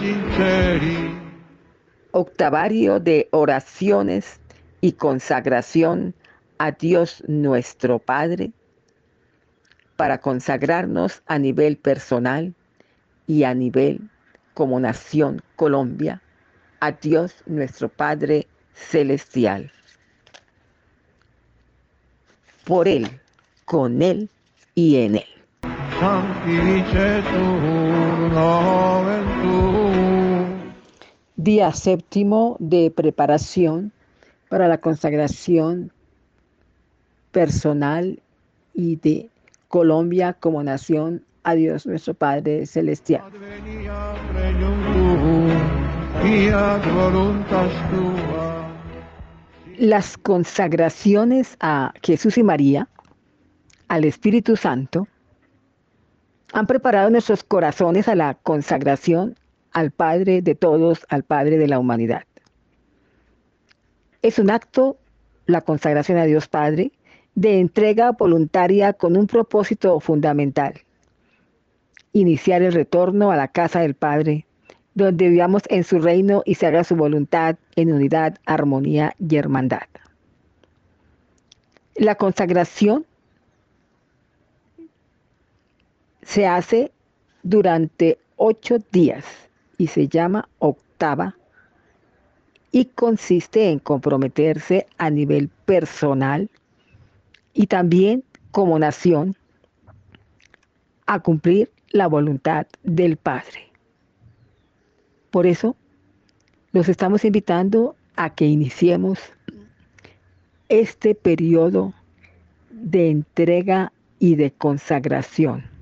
Sinceri. Octavario de oraciones y consagración a Dios nuestro Padre para consagrarnos a nivel personal y a nivel como nación Colombia a Dios nuestro Padre celestial. Por Él, con Él y en Él. Día séptimo de preparación para la consagración personal y de Colombia como nación a Dios nuestro Padre Celestial. Las consagraciones a Jesús y María, al Espíritu Santo, han preparado nuestros corazones a la consagración al Padre de todos, al Padre de la humanidad. Es un acto, la consagración a Dios Padre, de entrega voluntaria con un propósito fundamental, iniciar el retorno a la casa del Padre, donde vivamos en su reino y se haga su voluntad en unidad, armonía y hermandad. La consagración se hace durante ocho días y se llama octava y consiste en comprometerse a nivel personal y también como nación a cumplir la voluntad del Padre. Por eso los estamos invitando a que iniciemos este periodo de entrega y de consagración.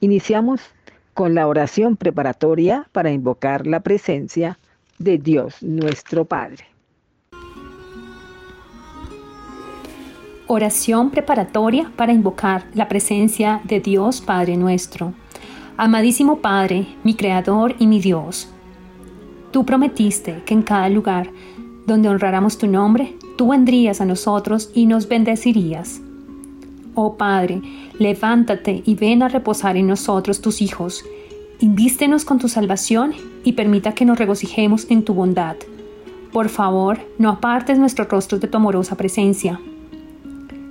Iniciamos con la oración preparatoria para invocar la presencia de Dios nuestro Padre. Oración preparatoria para invocar la presencia de Dios Padre nuestro. Amadísimo Padre, mi Creador y mi Dios, tú prometiste que en cada lugar donde honráramos tu nombre, tú vendrías a nosotros y nos bendecirías. Oh Padre, levántate y ven a reposar en nosotros tus hijos. Invístenos con tu salvación y permita que nos regocijemos en tu bondad. Por favor, no apartes nuestros rostros de tu amorosa presencia.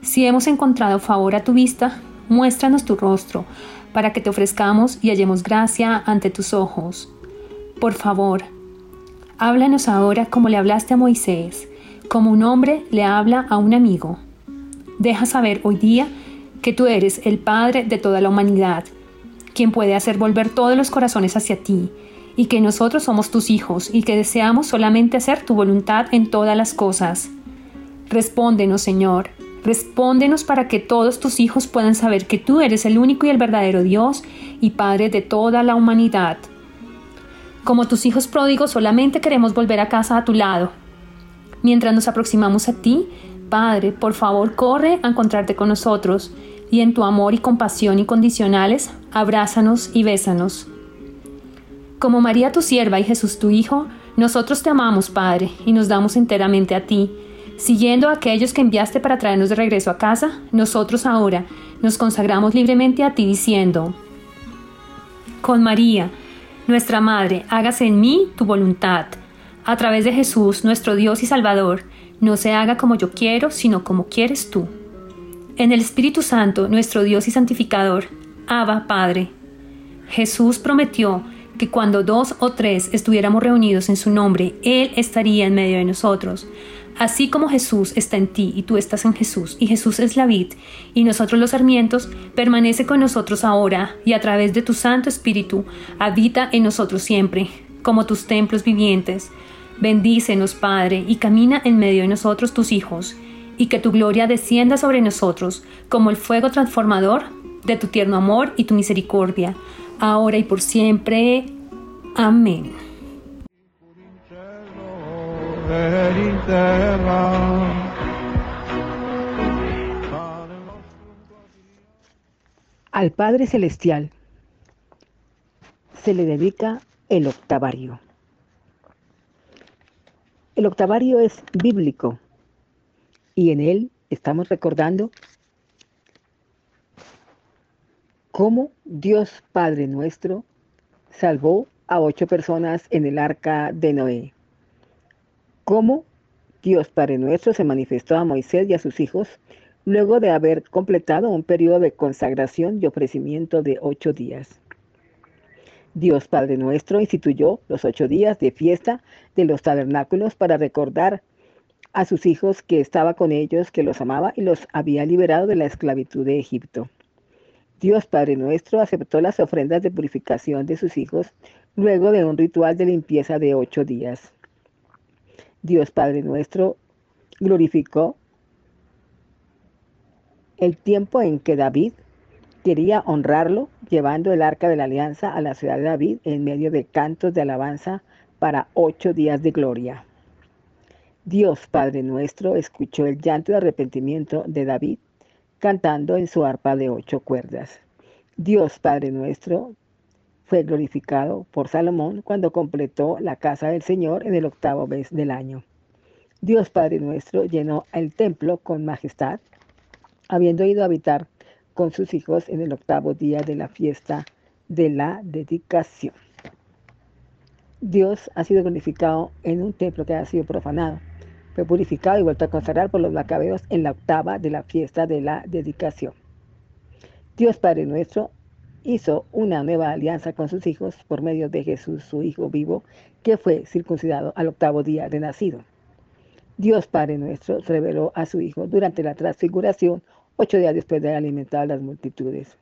Si hemos encontrado favor a tu vista, muéstranos tu rostro, para que te ofrezcamos y hallemos gracia ante tus ojos. Por favor, háblanos ahora como le hablaste a Moisés, como un hombre le habla a un amigo. Deja saber hoy día que tú eres el Padre de toda la humanidad, quien puede hacer volver todos los corazones hacia ti, y que nosotros somos tus hijos y que deseamos solamente hacer tu voluntad en todas las cosas. Respóndenos, Señor, respóndenos para que todos tus hijos puedan saber que tú eres el único y el verdadero Dios y Padre de toda la humanidad. Como tus hijos pródigos solamente queremos volver a casa a tu lado. Mientras nos aproximamos a ti, Padre, por favor, corre a encontrarte con nosotros y en tu amor y compasión incondicionales, abrázanos y bésanos. Como María tu sierva y Jesús tu Hijo, nosotros te amamos, Padre, y nos damos enteramente a ti. Siguiendo a aquellos que enviaste para traernos de regreso a casa, nosotros ahora nos consagramos libremente a ti diciendo, Con María, nuestra Madre, hágase en mí tu voluntad. A través de Jesús, nuestro Dios y Salvador, no se haga como yo quiero, sino como quieres tú. En el Espíritu Santo, nuestro Dios y santificador, Abba Padre. Jesús prometió que cuando dos o tres estuviéramos reunidos en su nombre, Él estaría en medio de nosotros. Así como Jesús está en ti y tú estás en Jesús, y Jesús es la vid, y nosotros los sarmientos, permanece con nosotros ahora, y a través de tu Santo Espíritu, habita en nosotros siempre, como tus templos vivientes. Bendícenos, Padre, y camina en medio de nosotros tus hijos, y que tu gloria descienda sobre nosotros como el fuego transformador de tu tierno amor y tu misericordia, ahora y por siempre. Amén. Al Padre Celestial se le dedica el octavario. El octavario es bíblico y en él estamos recordando cómo Dios Padre nuestro salvó a ocho personas en el arca de Noé. Cómo Dios Padre nuestro se manifestó a Moisés y a sus hijos luego de haber completado un periodo de consagración y ofrecimiento de ocho días. Dios Padre nuestro instituyó los ocho días de fiesta de los tabernáculos para recordar a sus hijos que estaba con ellos, que los amaba y los había liberado de la esclavitud de Egipto. Dios Padre nuestro aceptó las ofrendas de purificación de sus hijos luego de un ritual de limpieza de ocho días. Dios Padre nuestro glorificó el tiempo en que David quería honrarlo, llevando el arca de la alianza a la ciudad de David en medio de cantos de alabanza para ocho días de gloria. Dios Padre nuestro escuchó el llanto de arrepentimiento de David cantando en su arpa de ocho cuerdas. Dios Padre nuestro fue glorificado por Salomón cuando completó la casa del Señor en el octavo mes del año. Dios Padre nuestro llenó el templo con majestad, habiendo ido a habitar con sus hijos en el octavo día de la fiesta de la dedicación. Dios ha sido glorificado en un templo que ha sido profanado fue purificado y vuelto a consagrar por los macabeos en la octava de la fiesta de la dedicación. Dios Padre nuestro hizo una nueva alianza con sus hijos por medio de Jesús, su Hijo vivo, que fue circuncidado al octavo día de nacido. Dios Padre nuestro reveló a su Hijo durante la transfiguración, ocho días después de haber alimentado a las multitudes.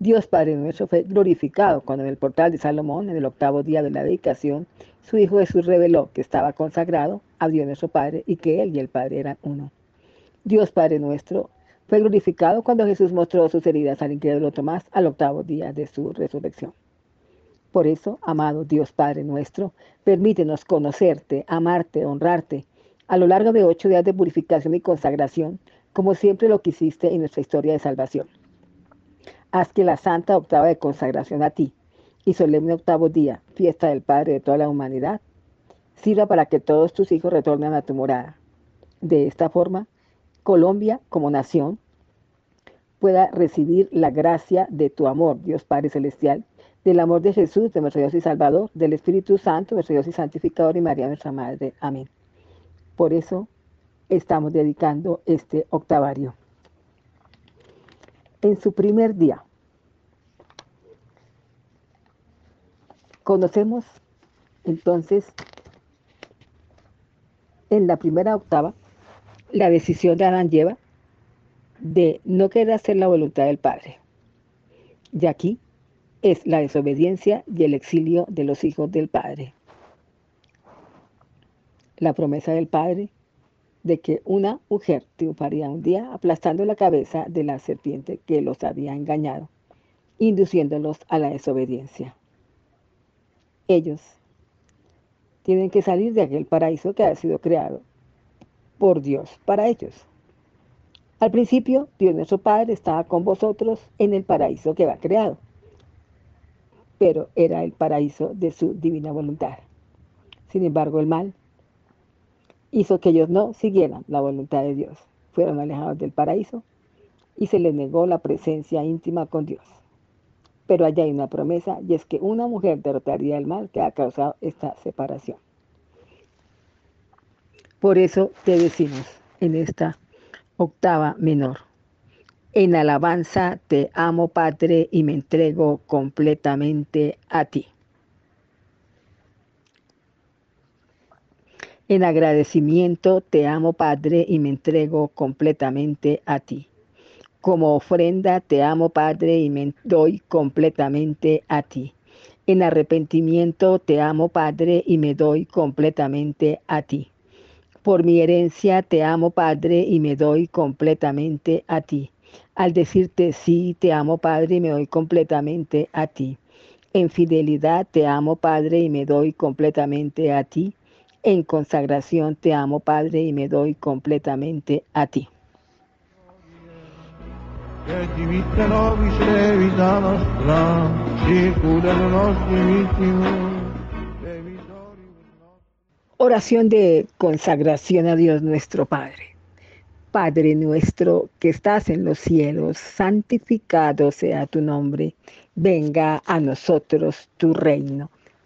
Dios Padre nuestro fue glorificado cuando en el portal de Salomón, en el octavo día de la dedicación, su Hijo Jesús reveló que estaba consagrado a Dios nuestro Padre y que Él y el Padre eran uno. Dios Padre nuestro fue glorificado cuando Jesús mostró sus heridas al incrédulo Tomás al octavo día de su resurrección. Por eso, amado Dios Padre nuestro, permítenos conocerte, amarte, honrarte, a lo largo de ocho días de purificación y consagración, como siempre lo quisiste en nuestra historia de salvación. Haz que la santa octava de consagración a ti y solemne octavo día, fiesta del Padre de toda la humanidad, sirva para que todos tus hijos retornen a tu morada. De esta forma, Colombia como nación pueda recibir la gracia de tu amor, Dios Padre Celestial, del amor de Jesús, de nuestro Dios y Salvador, del Espíritu Santo, nuestro Dios y Santificador y María nuestra Madre. Amén. Por eso estamos dedicando este octavario. En su primer día, conocemos entonces en la primera octava la decisión de Adán lleva de no querer hacer la voluntad del Padre. Y aquí es la desobediencia y el exilio de los hijos del Padre. La promesa del Padre de que una mujer triunfaría un día aplastando la cabeza de la serpiente que los había engañado, induciéndolos a la desobediencia. Ellos tienen que salir de aquel paraíso que ha sido creado por Dios para ellos. Al principio, Dios nuestro Padre estaba con vosotros en el paraíso que va creado, pero era el paraíso de su divina voluntad. Sin embargo, el mal hizo que ellos no siguieran la voluntad de Dios. Fueron alejados del paraíso y se les negó la presencia íntima con Dios. Pero allá hay una promesa y es que una mujer derrotaría el mal que ha causado esta separación. Por eso te decimos en esta octava menor. En alabanza te amo, Padre, y me entrego completamente a ti. En agradecimiento te amo, Padre, y me entrego completamente a ti. Como ofrenda te amo, Padre, y me doy completamente a ti. En arrepentimiento te amo, Padre, y me doy completamente a ti. Por mi herencia te amo, Padre, y me doy completamente a ti. Al decirte sí, te amo, Padre, y me doy completamente a ti. En fidelidad te amo, Padre, y me doy completamente a ti. En consagración te amo, Padre, y me doy completamente a ti. Oración de consagración a Dios nuestro Padre. Padre nuestro que estás en los cielos, santificado sea tu nombre. Venga a nosotros tu reino.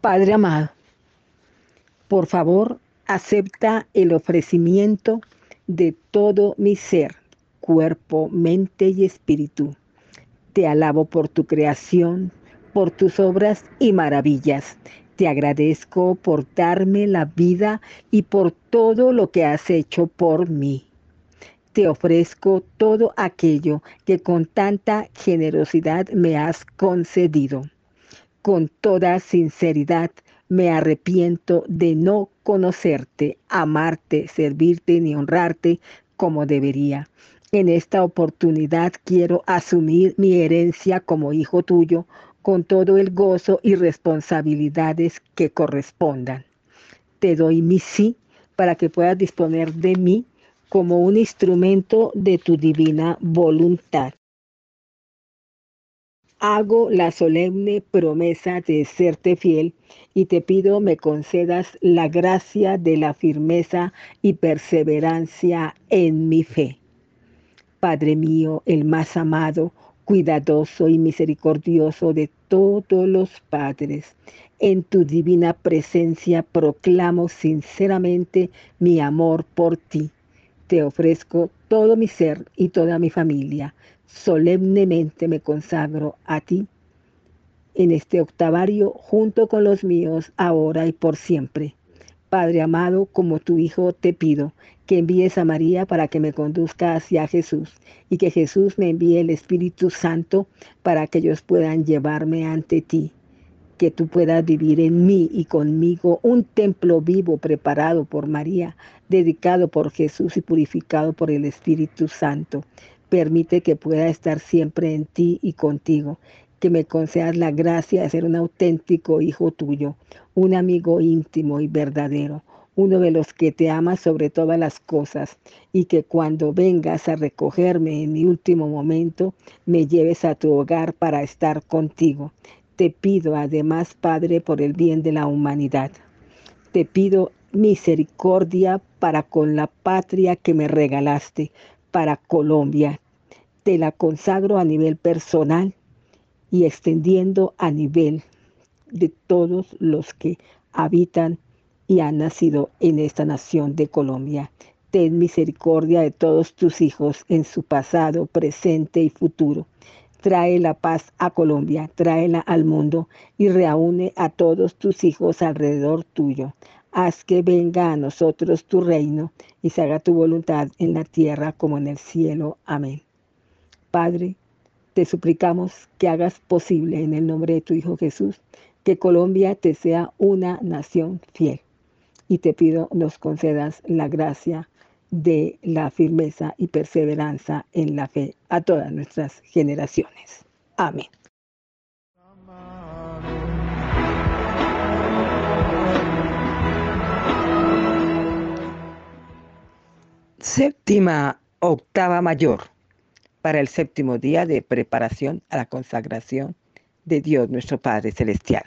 Padre amado, por favor, acepta el ofrecimiento de todo mi ser, cuerpo, mente y espíritu. Te alabo por tu creación, por tus obras y maravillas. Te agradezco por darme la vida y por todo lo que has hecho por mí. Te ofrezco todo aquello que con tanta generosidad me has concedido. Con toda sinceridad me arrepiento de no conocerte, amarte, servirte ni honrarte como debería. En esta oportunidad quiero asumir mi herencia como hijo tuyo con todo el gozo y responsabilidades que correspondan. Te doy mi sí para que puedas disponer de mí como un instrumento de tu divina voluntad. Hago la solemne promesa de serte fiel y te pido me concedas la gracia de la firmeza y perseverancia en mi fe. Padre mío, el más amado, cuidadoso y misericordioso de todos los padres. En tu divina presencia proclamo sinceramente mi amor por ti. Te ofrezco todo mi ser y toda mi familia. Solemnemente me consagro a ti en este octavario junto con los míos, ahora y por siempre. Padre amado, como tu Hijo te pido que envíes a María para que me conduzca hacia Jesús y que Jesús me envíe el Espíritu Santo para que ellos puedan llevarme ante ti. Que tú puedas vivir en mí y conmigo un templo vivo preparado por María, dedicado por Jesús y purificado por el Espíritu Santo. Permite que pueda estar siempre en ti y contigo que me concedas la gracia de ser un auténtico hijo tuyo, un amigo íntimo y verdadero, uno de los que te ama sobre todas las cosas, y que cuando vengas a recogerme en mi último momento, me lleves a tu hogar para estar contigo. Te pido además, Padre, por el bien de la humanidad. Te pido misericordia para con la patria que me regalaste, para Colombia. Te la consagro a nivel personal y extendiendo a nivel de todos los que habitan y han nacido en esta nación de Colombia. Ten misericordia de todos tus hijos en su pasado, presente y futuro. Trae la paz a Colombia, tráela al mundo y reúne a todos tus hijos alrededor tuyo. Haz que venga a nosotros tu reino y se haga tu voluntad en la tierra como en el cielo. Amén. Padre, te suplicamos que hagas posible en el nombre de tu Hijo Jesús que Colombia te sea una nación fiel. Y te pido nos concedas la gracia de la firmeza y perseverancia en la fe a todas nuestras generaciones. Amén. Séptima octava mayor para el séptimo día de preparación a la consagración de Dios nuestro Padre Celestial.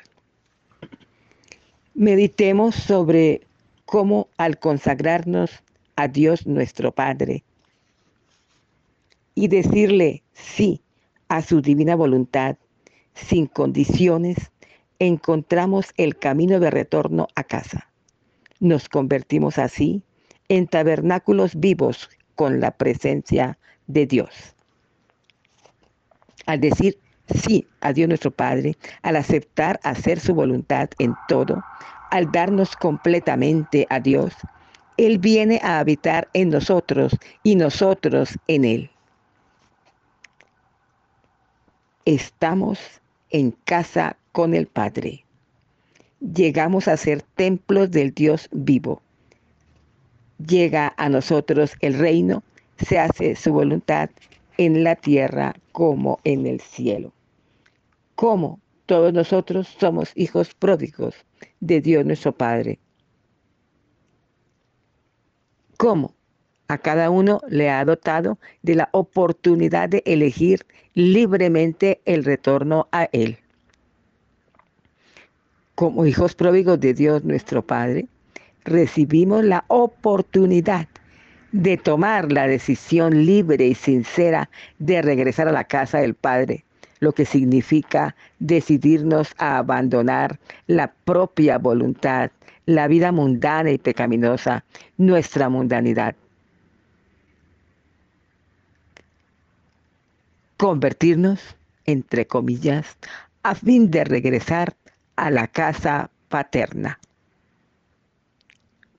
Meditemos sobre cómo al consagrarnos a Dios nuestro Padre y decirle sí a su divina voluntad sin condiciones, encontramos el camino de retorno a casa. Nos convertimos así en tabernáculos vivos con la presencia de Dios al decir sí a Dios nuestro Padre, al aceptar hacer su voluntad en todo, al darnos completamente a Dios, Él viene a habitar en nosotros y nosotros en Él. Estamos en casa con el Padre. Llegamos a ser templos del Dios vivo. Llega a nosotros el reino, se hace su voluntad en la tierra como en el cielo. Como todos nosotros somos hijos pródigos de Dios nuestro Padre. Como a cada uno le ha dotado de la oportunidad de elegir libremente el retorno a Él. Como hijos pródigos de Dios nuestro Padre, recibimos la oportunidad de tomar la decisión libre y sincera de regresar a la casa del Padre, lo que significa decidirnos a abandonar la propia voluntad, la vida mundana y pecaminosa, nuestra mundanidad. Convertirnos, entre comillas, a fin de regresar a la casa paterna.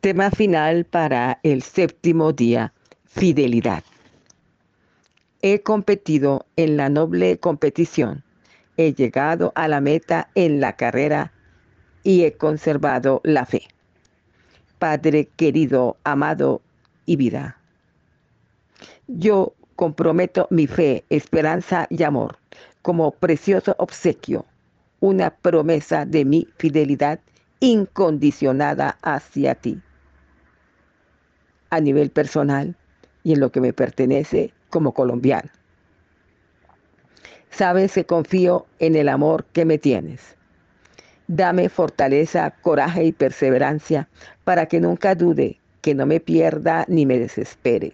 Tema final para el séptimo día, fidelidad. He competido en la noble competición, he llegado a la meta en la carrera y he conservado la fe. Padre querido, amado y vida, yo comprometo mi fe, esperanza y amor como precioso obsequio, una promesa de mi fidelidad incondicionada hacia ti a nivel personal y en lo que me pertenece como colombiano. Sabes que confío en el amor que me tienes. Dame fortaleza, coraje y perseverancia para que nunca dude, que no me pierda ni me desespere.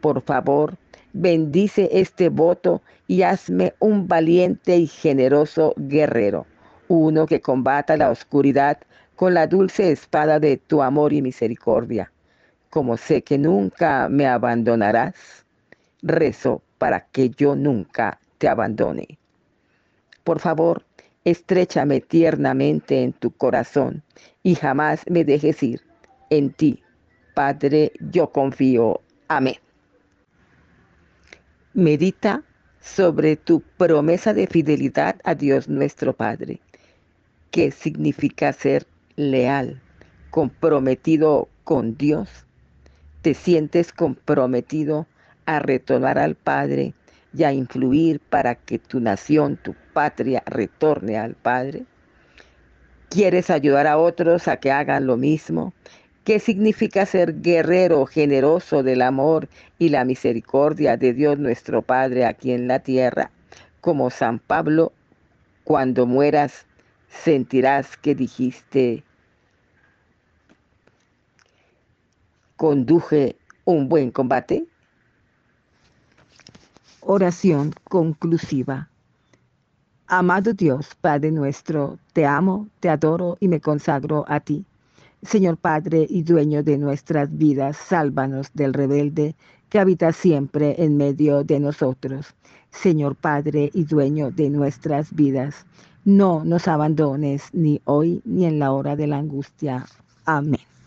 Por favor, bendice este voto y hazme un valiente y generoso guerrero, uno que combata la oscuridad con la dulce espada de tu amor y misericordia como sé que nunca me abandonarás, rezo para que yo nunca te abandone. Por favor, estrechame tiernamente en tu corazón y jamás me dejes ir. En ti, Padre, yo confío. Amén. Medita sobre tu promesa de fidelidad a Dios nuestro Padre. ¿Qué significa ser leal, comprometido con Dios? Te sientes comprometido a retornar al Padre y a influir para que tu nación, tu patria, retorne al Padre? ¿Quieres ayudar a otros a que hagan lo mismo? ¿Qué significa ser guerrero generoso del amor y la misericordia de Dios nuestro Padre aquí en la tierra? Como San Pablo, cuando mueras sentirás que dijiste, conduje un buen combate? Oración conclusiva. Amado Dios, Padre nuestro, te amo, te adoro y me consagro a ti. Señor Padre y dueño de nuestras vidas, sálvanos del rebelde que habita siempre en medio de nosotros. Señor Padre y dueño de nuestras vidas, no nos abandones ni hoy ni en la hora de la angustia. Amén.